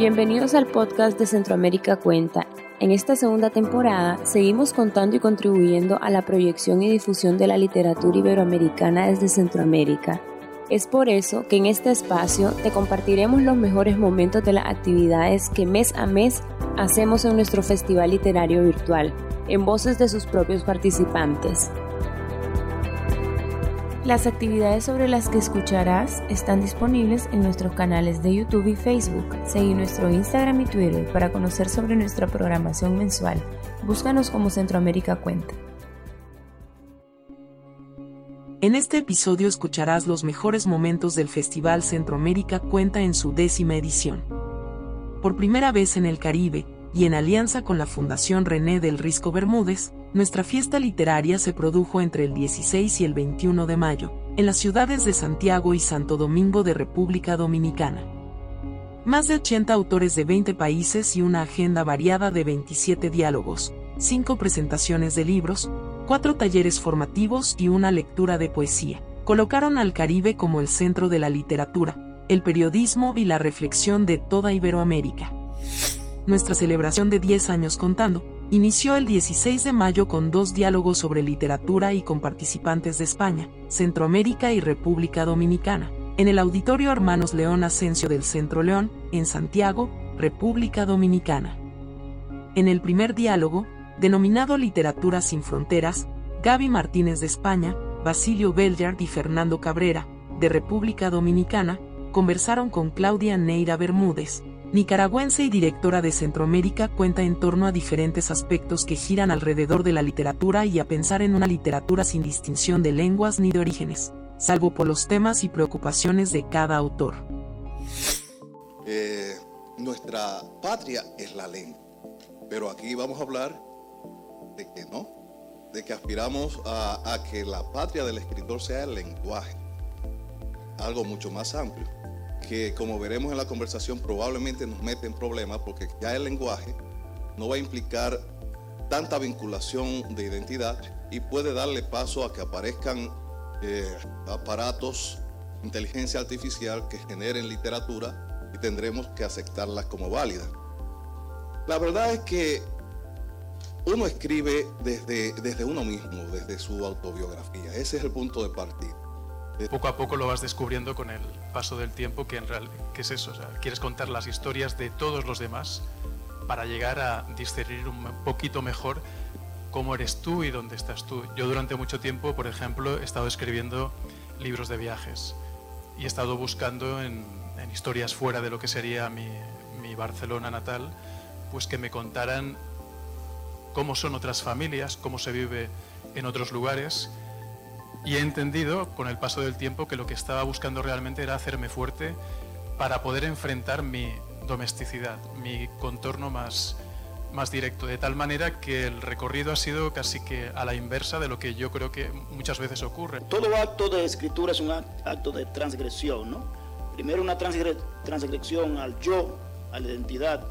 Bienvenidos al podcast de Centroamérica Cuenta. En esta segunda temporada seguimos contando y contribuyendo a la proyección y difusión de la literatura iberoamericana desde Centroamérica. Es por eso que en este espacio te compartiremos los mejores momentos de las actividades que mes a mes hacemos en nuestro festival literario virtual, en voces de sus propios participantes. Las actividades sobre las que escucharás están disponibles en nuestros canales de YouTube y Facebook. Seguí nuestro Instagram y Twitter para conocer sobre nuestra programación mensual. Búscanos como Centroamérica Cuenta. En este episodio escucharás los mejores momentos del Festival Centroamérica Cuenta en su décima edición. Por primera vez en el Caribe, y en alianza con la Fundación René del Risco Bermúdez, nuestra fiesta literaria se produjo entre el 16 y el 21 de mayo, en las ciudades de Santiago y Santo Domingo de República Dominicana. Más de 80 autores de 20 países y una agenda variada de 27 diálogos, 5 presentaciones de libros, 4 talleres formativos y una lectura de poesía, colocaron al Caribe como el centro de la literatura, el periodismo y la reflexión de toda Iberoamérica. Nuestra celebración de 10 años contando, inició el 16 de mayo con dos diálogos sobre literatura y con participantes de España, Centroamérica y República Dominicana, en el Auditorio Hermanos León Asensio del Centro León, en Santiago, República Dominicana. En el primer diálogo, denominado Literatura sin Fronteras, Gaby Martínez de España, Basilio Belliard y Fernando Cabrera, de República Dominicana, conversaron con Claudia Neira Bermúdez, nicaragüense y directora de Centroamérica, cuenta en torno a diferentes aspectos que giran alrededor de la literatura y a pensar en una literatura sin distinción de lenguas ni de orígenes, salvo por los temas y preocupaciones de cada autor. Eh, nuestra patria es la lengua, pero aquí vamos a hablar de que no, de que aspiramos a, a que la patria del escritor sea el lenguaje, algo mucho más amplio que como veremos en la conversación probablemente nos mete en problemas porque ya el lenguaje no va a implicar tanta vinculación de identidad y puede darle paso a que aparezcan eh, aparatos, inteligencia artificial que generen literatura y tendremos que aceptarlas como válida. La verdad es que uno escribe desde, desde uno mismo, desde su autobiografía. Ese es el punto de partida. Poco a poco lo vas descubriendo con el paso del tiempo que en realidad que es eso, quieres contar las historias de todos los demás para llegar a discernir un poquito mejor cómo eres tú y dónde estás tú. Yo durante mucho tiempo, por ejemplo, he estado escribiendo libros de viajes y he estado buscando en, historias fuera de lo que sería mi, mi Barcelona natal, pues que me contaran cómo son otras familias, cómo se vive en otros lugares y he entendido con el paso del tiempo que lo que estaba buscando realmente era hacerme fuerte para poder enfrentar mi domesticidad, mi contorno más, más directo, de tal manera que el recorrido ha sido casi que a la inversa de lo que yo creo que muchas veces ocurre. Todo acto de escritura es un acto de transgresión, ¿no? Primero una transgresión al yo, a la identidad,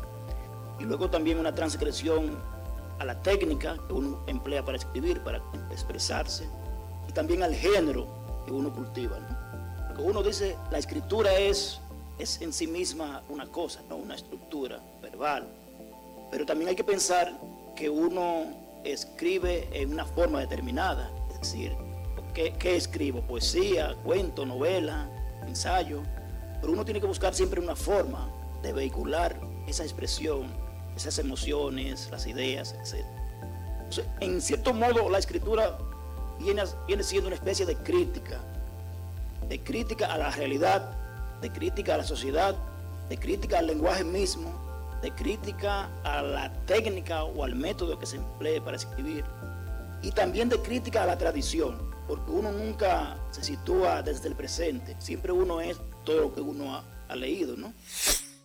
y luego también una transgresión a la técnica que uno emplea para escribir, para expresarse y también al género que uno cultiva. Uno dice, la escritura es, es en sí misma una cosa, no una estructura verbal. Pero también hay que pensar que uno escribe en una forma determinada. Es decir, ¿qué, qué escribo? Poesía, cuento, novela, ensayo. Pero uno tiene que buscar siempre una forma de vehicular esa expresión, esas emociones, las ideas, etc. en cierto modo, la escritura viene, siendo una especie de crítica, de crítica a la realidad, de crítica a la sociedad, de crítica al lenguaje mismo, de crítica a la técnica o al método que se emplee para escribir, y también de crítica a la tradición, porque uno nunca se sitúa desde el presente, siempre uno es todo lo que uno ha, leído, ¿no?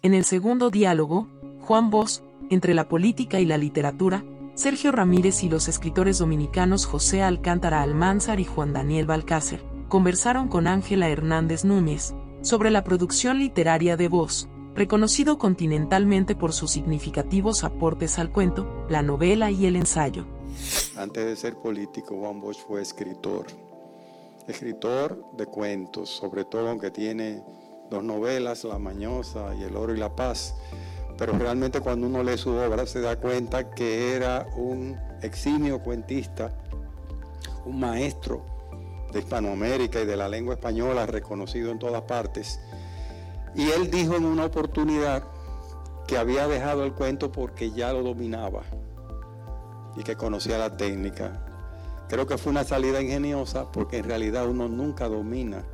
En el segundo diálogo, Juan Bosch, entre la política y la literatura, Sergio Ramírez y los escritores dominicanos José Alcántara Almanzar y Juan Daniel Balcácer conversaron con Ángela Hernández Núñez sobre la producción literaria de voz, reconocido continentalmente por sus significativos aportes al cuento, la novela y el ensayo. Antes de ser político, Juan Bosch fue escritor. Escritor de cuentos, sobre todo aunque tiene dos novelas, La Mañosa y El Oro y la Paz pero realmente cuando uno lee su obra se da cuenta que era un eximio cuentista, un maestro de Hispanoamérica y de la lengua española reconocido en todas partes. Y él dijo en una oportunidad que había dejado el cuento porque ya lo dominaba y que conocía la técnica. Creo que fue una salida ingeniosa porque en realidad uno nunca domina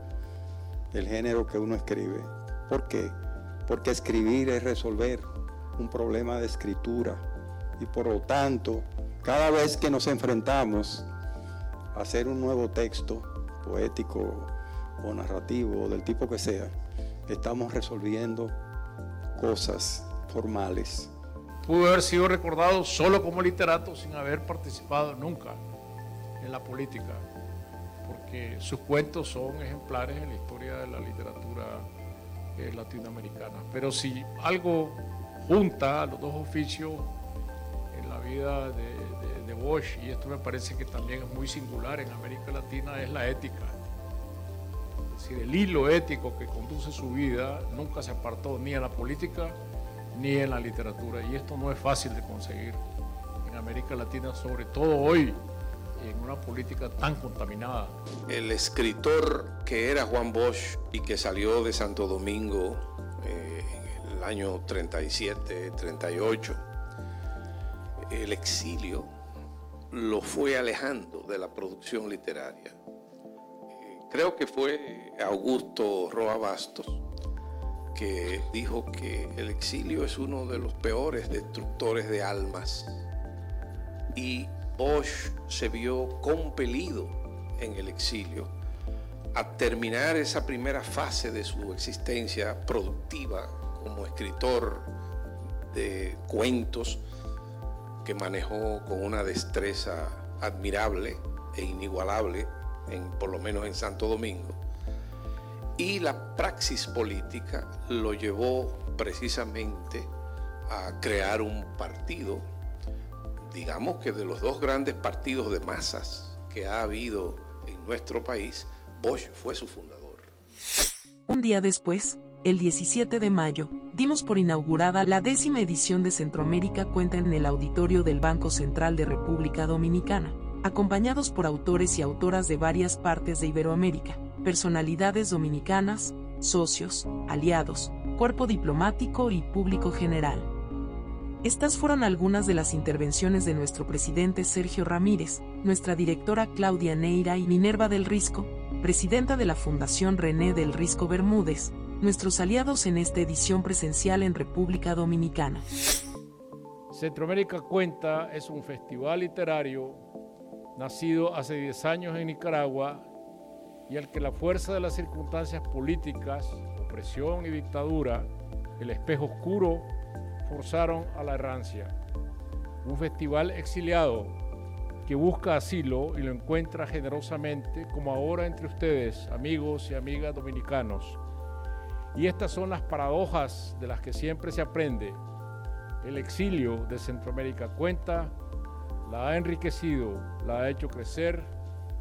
el género que uno escribe. ¿Por qué? Porque escribir es resolver un problema de escritura y por lo tanto, cada vez que nos enfrentamos a hacer un nuevo texto poético o narrativo, del tipo que sea, estamos resolviendo cosas formales. Pudo haber sido recordado solo como literato sin haber participado nunca en la política, porque sus cuentos son ejemplares en la historia de la literatura eh, latinoamericana. Pero si algo junta los dos oficios en la vida de, Bosch, y esto me parece que también es muy singular en América Latina, es la ética. Es decir, el hilo ético que conduce su vida nunca se apartó ni en la política ni en la literatura. Y esto no es fácil de conseguir en América Latina, sobre todo hoy, en una política tan contaminada. El escritor que era Juan Bosch y que salió de Santo Domingo eh, el año 37, 38, el exilio lo fue alejando de la producción literaria. Creo que fue Augusto Roa Bastos que dijo que el exilio es uno de los peores destructores de almas y Bosch se vio compelido en el exilio a terminar esa primera fase de su existencia productiva como escritor de cuentos que manejó con una destreza admirable e inigualable, en, por lo menos en Santo Domingo y la praxis política lo llevó precisamente a crear un partido, digamos que de los dos grandes partidos de masas que ha habido en nuestro país, Bosch fue su fundador. Un día después, el 17 de mayo, dimos por inaugurada la décima edición de Centroamérica Cuenta en el auditorio del Banco Central de República Dominicana, acompañados por autores y autoras de varias partes de Iberoamérica personalidades dominicanas, socios, aliados, cuerpo diplomático y público general. Estas fueron algunas de las intervenciones de nuestro presidente Sergio Ramírez, nuestra directora Claudia Neira y Minerva del Risco, presidenta de la Fundación René del Risco Bermúdez, nuestros aliados en esta edición presencial en República Dominicana. Centroamérica Cuenta es un festival literario nacido hace 10 años en Nicaragua y al que la fuerza de las circunstancias políticas, opresión y dictadura, el espejo oscuro, forzaron a la errancia. Un festival exiliado que busca asilo y lo encuentra generosamente, como ahora entre ustedes, amigos y amigas dominicanos. Y estas son las paradojas de las que siempre se aprende. El exilio de Centroamérica cuenta, la ha enriquecido, la ha hecho crecer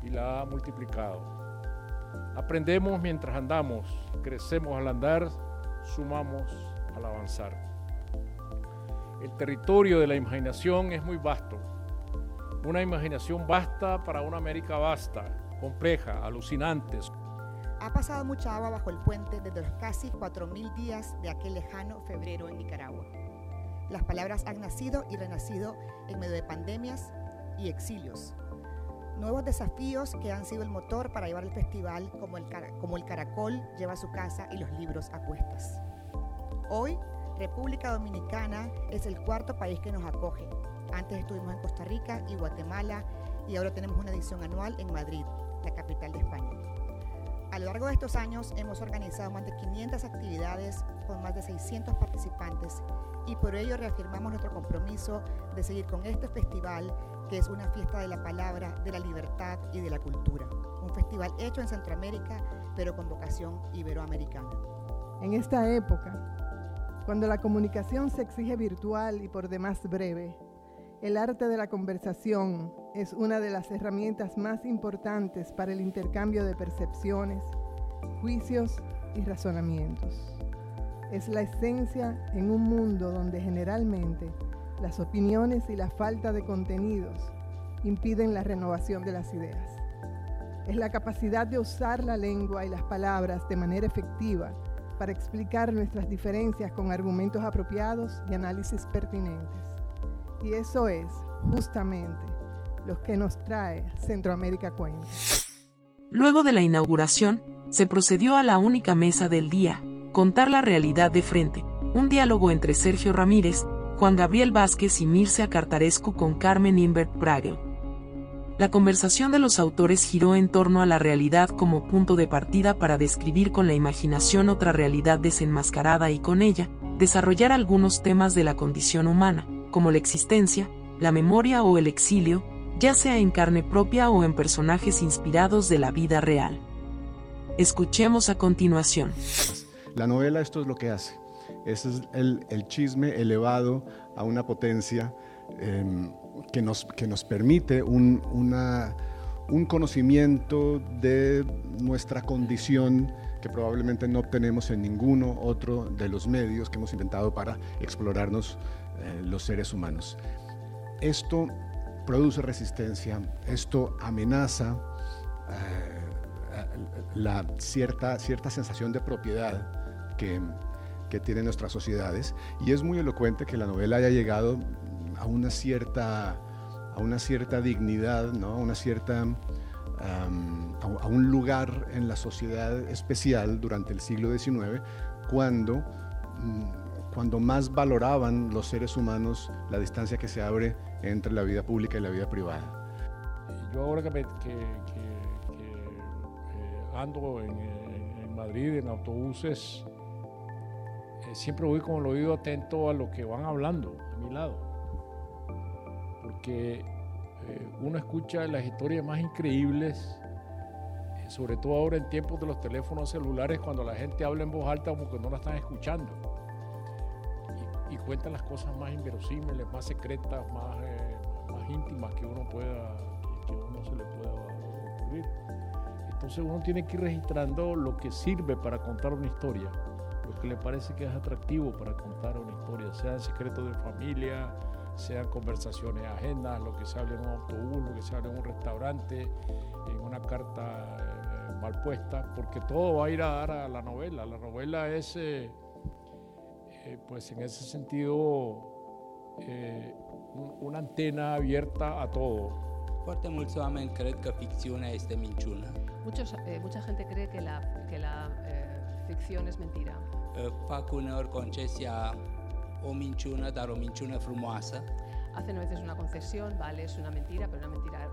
y la ha multiplicado. Aprendemos mientras andamos, crecemos al andar, sumamos al avanzar. El territorio de la imaginación es muy vasto. Una imaginación vasta para una América vasta, compleja, alucinante. Ha pasado mucha agua bajo el puente desde los casi 4.000 días de aquel lejano febrero en Nicaragua. Las palabras han nacido y renacido en medio de pandemias y exilios, nuevos desafíos que han sido el motor para llevar el festival como el, como el caracol lleva a su casa y los libros a cuestas. Hoy, República Dominicana es el cuarto país que nos acoge. Antes estuvimos en Costa Rica y Guatemala y ahora tenemos una edición anual en Madrid, la capital de España. A lo largo de estos años hemos organizado más de 500 actividades con más de 600 participantes y por ello reafirmamos nuestro compromiso de seguir con este festival que es una fiesta de la palabra, de la libertad y de la cultura. Un festival hecho en Centroamérica, pero con vocación iberoamericana. En esta época, cuando la comunicación se exige virtual y por demás breve, el arte de la conversación es una de las herramientas más importantes para el intercambio de percepciones, juicios y razonamientos. es la esencia en un mundo donde generalmente las opiniones y la falta de contenidos impiden la renovación de las ideas. Es la capacidad de usar la lengua y las palabras de manera efectiva para explicar nuestras diferencias con argumentos apropiados y análisis pertinentes. Y eso es justamente lo que nos trae Centroamérica. Luego de la inauguración, se procedió a la única mesa del día, contar la realidad de frente, un diálogo entre Sergio Ramírez, Juan Gabriel Vázquez y Mircea Cartarescu con Carmen Invert Pragel. La conversación de los autores giró en torno a la realidad como punto de partida para describir con la imaginación otra realidad desenmascarada y con ella, desarrollar algunos temas de la condición humana, como la existencia, la memoria o el exilio, ya sea en carne propia o en personajes inspirados de la vida real. Escuchemos a continuación. La novela esto es lo que hace. Ese es el, chisme elevado a una potencia em, que, nos, que nos permite un, un conocimiento de nuestra condición que probablemente no obtenemos en ninguno otro de los medios que hemos inventado para explorarnos eh, los seres humanos. Esto produce resistencia, esto amenaza eh, la cierta, cierta sensación de propiedad que, que tienen nuestras sociedades y es muy elocuente que la novela haya llegado a una cierta, a una cierta dignidad, ¿no? a, una cierta, a, un lugar en la sociedad especial durante el siglo XIX cuando mm, cuando más valoraban los seres humanos la distancia que se abre entre la vida pública y la vida privada. Yo ahora que, eh, ando en, Madrid en autobuses, eh, siempre voy con el oído atento a lo que van hablando a mi lado, porque eh, uno escucha las historias más increíbles, sobre todo ahora en tiempos de los teléfonos celulares, cuando la gente habla en voz alta como que no la están escuchando y cuenta las cosas más inverosímiles, más secretas, más, eh, más íntimas que uno pueda, que uno se le pueda ocurrir. Entonces uno tiene que ir registrando lo que sirve para contar una historia, lo que le parece que es atractivo para contar una historia, sean secretos de familia, sean conversaciones ajenas, lo que se habla en un autobús, lo que se habla en un restaurante, en una carta eh, mal puesta, porque todo va a ir a dar a la novela. La novela es... Eh, eh, pues en ese sentido, eh, una antena abierta a todo. Foarte mulți oameni cred că ficțiunea este minciună. Muchos, eh, mucha gente cree que la, que la eh, ficción es mentira. Fac uneori concesia o minciună, dar o minciună frumoasă. Hacen a veces una concesión, vale, es una mentira, pero una mentira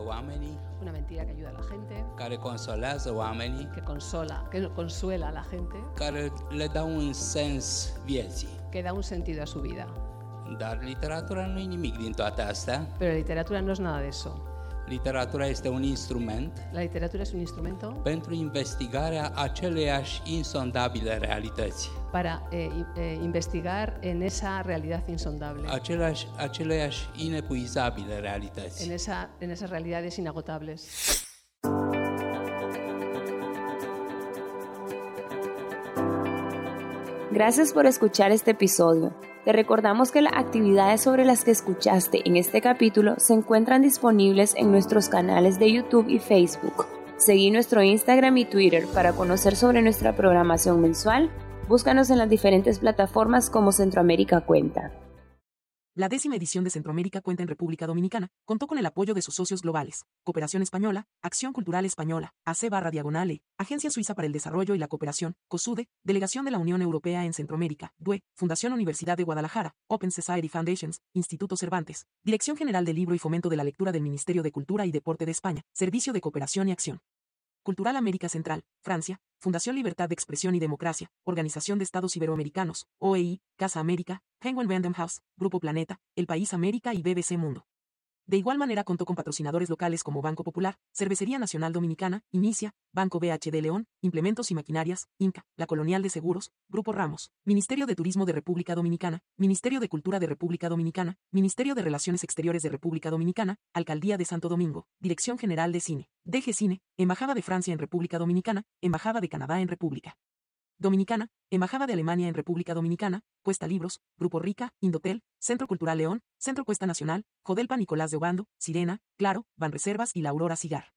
oamenii. Una mentira que ayuda a la gente. Que consola, que consuela a la gente. Que da un sentido a su vida. Pero la literatura no es nada de eso. Literatura este un instrument. La literatura es un instrumento. Pentru investigarea aceleiași insondabile realități. Para eh, eh, investigar en esa realidad insondable. Aceleași, aceleiași inepuizabile realități. En, esa, en esas realidades inagotables. Gracias por escuchar este episodio. Te recordamos que las actividades sobre las que escuchaste en este capítulo se encuentran disponibles en nuestros canales de YouTube y Facebook. Seguí nuestro Instagram y Twitter para conocer sobre nuestra programación mensual. Búscanos en las diferentes plataformas como Centroamérica Cuenta. La décima edición de Centroamérica Cuenta en República Dominicana contó con el apoyo de sus socios globales, Cooperación Española, Acción Cultural Española, AC barra Diagonale, Agencia Suiza para el Desarrollo y la Cooperación, COSUDE, Delegación de la Unión Europea en Centroamérica, DUE, Fundación Universidad de Guadalajara, Open Society Foundations, Instituto Cervantes, Dirección General del Libro y Fomento de la Lectura del Ministerio de Cultura y Deporte de España, Servicio de Cooperación y Acción. Cultural América Central, Francia, Fundación Libertad de Expresión y Democracia, Organización de Estados Iberoamericanos, OEI, Casa América, Penguin Random House, Grupo Planeta, El País América y BBC Mundo. De igual manera contó con patrocinadores locales como Banco Popular, Cervecería Nacional Dominicana, Inicia, Banco BHD León, Implementos y Maquinarias, Inca, La Colonial de Seguros, Grupo Ramos, Ministerio de Turismo de República Dominicana, Ministerio de Cultura de República Dominicana, Ministerio de Relaciones Exteriores de República Dominicana, Alcaldía de Santo Domingo, Dirección General de Cine, DG Cine, Embajada de Francia en República Dominicana, Embajada de Canadá en República Dominicana, Embajada de Alemania en República Dominicana, Cuesta Libros, Grupo Rica, Indotel, Centro Cultural León, Centro Cuesta Nacional, Jodelpa Nicolás de Obando, Sirena, Claro, Banreservas y La Aurora Cigar.